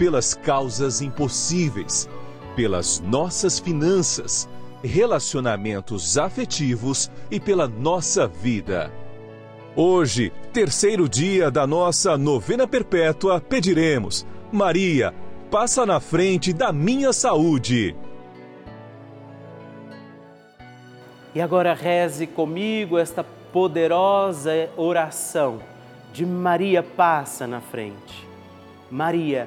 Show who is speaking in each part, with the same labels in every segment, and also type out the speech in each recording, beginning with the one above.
Speaker 1: pelas causas impossíveis, pelas nossas finanças, relacionamentos afetivos e pela nossa vida. Hoje, terceiro dia da nossa novena perpétua, pediremos: Maria, passa na frente da minha saúde.
Speaker 2: E agora reze comigo esta poderosa oração de Maria passa na frente. Maria,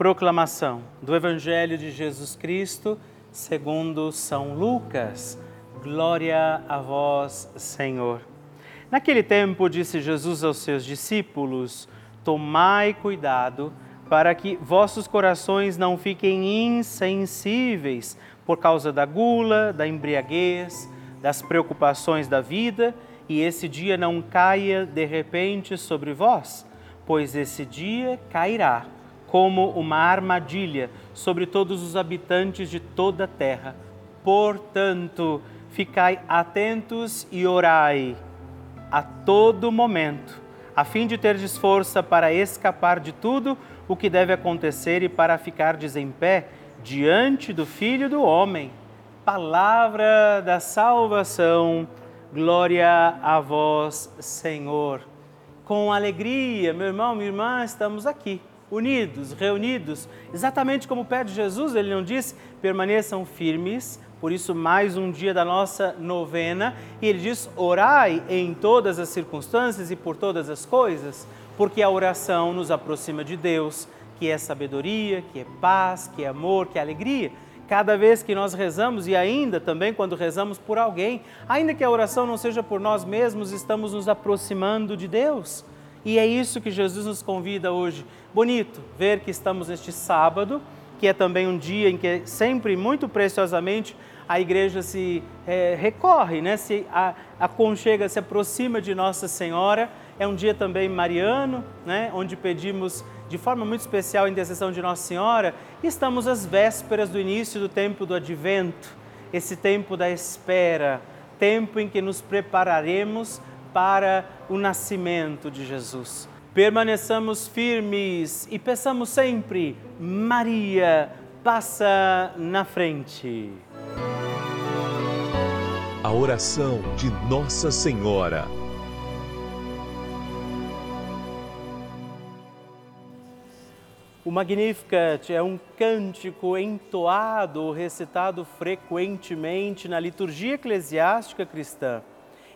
Speaker 2: Proclamação do Evangelho de Jesus Cristo segundo São Lucas. Glória a vós, Senhor. Naquele tempo disse Jesus aos seus discípulos: Tomai cuidado para que vossos corações não fiquem insensíveis por causa da gula, da embriaguez, das preocupações da vida, e esse dia não caia de repente sobre vós, pois esse dia cairá como uma armadilha sobre todos os habitantes de toda a terra. Portanto, ficai atentos e orai a todo momento, a fim de ter força para escapar de tudo o que deve acontecer e para ficar em pé diante do Filho do Homem. Palavra da salvação, Glória a vós, Senhor. Com alegria, meu irmão, minha irmã, estamos aqui, unidos, reunidos, exatamente como pede Jesus, ele não disse: permaneçam firmes, por isso, mais um dia da nossa novena, e ele diz: orai em todas as circunstâncias e por todas as coisas, porque a oração nos aproxima de Deus, que é sabedoria, que é paz, que é amor, que é alegria cada vez que nós rezamos e ainda também quando rezamos por alguém, ainda que a oração não seja por nós mesmos, estamos nos aproximando de Deus. E é isso que Jesus nos convida hoje. Bonito ver que estamos neste sábado, que é também um dia em que sempre muito preciosamente a igreja se é, recorre, né? se aconchega, se aproxima de Nossa Senhora. É um dia também mariano, né? onde pedimos de forma muito especial a intercessão de Nossa Senhora, estamos às vésperas do início do tempo do advento, esse tempo da espera, tempo em que nos prepararemos para o nascimento de Jesus. Permaneçamos firmes e peçamos sempre, Maria, passa na frente.
Speaker 1: A oração de Nossa Senhora.
Speaker 2: O Magnificat é um cântico entoado ou recitado frequentemente na liturgia eclesiástica cristã.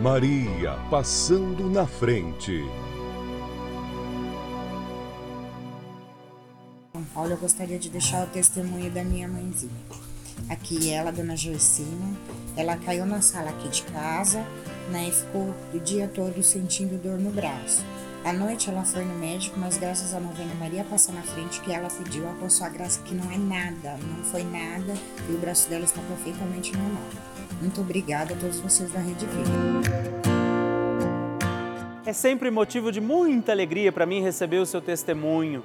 Speaker 1: Maria passando na frente.
Speaker 3: Paulo, eu gostaria de deixar o testemunho da minha mãezinha. Aqui ela, dona Joicina, ela caiu na sala aqui de casa, né, e ficou o dia todo sentindo dor no braço. À noite ela foi no médico, mas graças à novena Maria passa na frente que ela pediu a sua graça que não é nada, não foi nada e o braço dela está perfeitamente normal. Muito obrigada a todos vocês da Rede Vida.
Speaker 2: É sempre motivo de muita alegria para mim receber o seu testemunho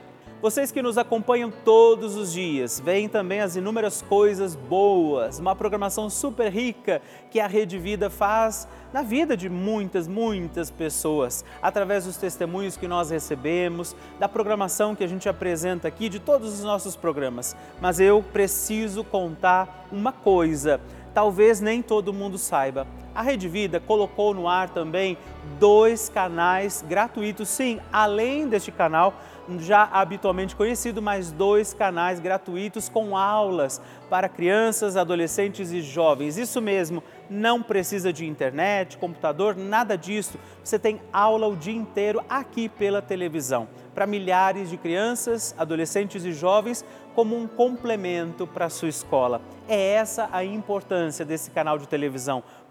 Speaker 2: Vocês que nos acompanham todos os dias, veem também as inúmeras coisas boas, uma programação super rica que a Rede Vida faz na vida de muitas, muitas pessoas, através dos testemunhos que nós recebemos, da programação que a gente apresenta aqui, de todos os nossos programas. Mas eu preciso contar uma coisa, talvez nem todo mundo saiba. A Rede Vida colocou no ar também dois canais gratuitos, sim, além deste canal já habitualmente conhecido, mais dois canais gratuitos com aulas para crianças, adolescentes e jovens. Isso mesmo, não precisa de internet, computador, nada disso. Você tem aula o dia inteiro aqui pela televisão, para milhares de crianças, adolescentes e jovens, como um complemento para a sua escola. É essa a importância desse canal de televisão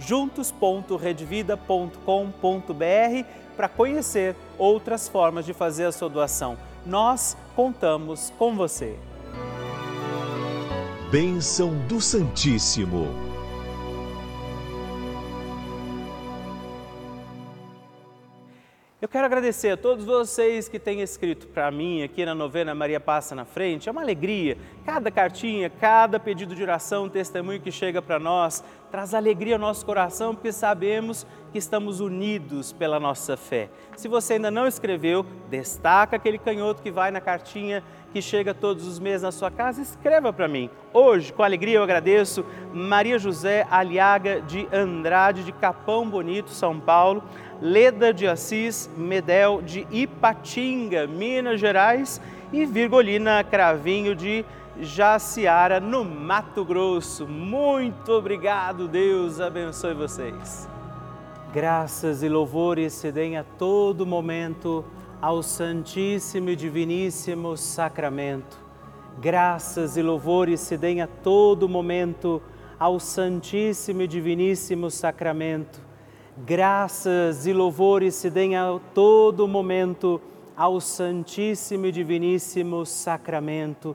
Speaker 2: juntos.redvida.com.br para conhecer outras formas de fazer a sua doação. Nós contamos com você.
Speaker 1: Bênção do Santíssimo.
Speaker 2: Eu quero agradecer a todos vocês que têm escrito para mim aqui na novena Maria Passa na Frente. É uma alegria. Cada cartinha, cada pedido de oração, testemunho que chega para nós, traz alegria ao nosso coração, porque sabemos que estamos unidos pela nossa fé. Se você ainda não escreveu, destaca aquele canhoto que vai na cartinha que chega todos os meses na sua casa, escreva para mim. Hoje, com alegria, eu agradeço Maria José Aliaga de Andrade, de Capão Bonito, São Paulo, Leda de Assis Medel, de Ipatinga, Minas Gerais, e Virgolina Cravinho, de Jaciara, no Mato Grosso. Muito obrigado, Deus abençoe vocês. Graças e louvores se deem a todo momento ao Santíssimo e Diviníssimo Sacramento. Graças e louvores se deem a todo momento ao Santíssimo e Diviníssimo Sacramento. Graças e louvores se deem a todo momento ao Santíssimo e Diviníssimo Sacramento.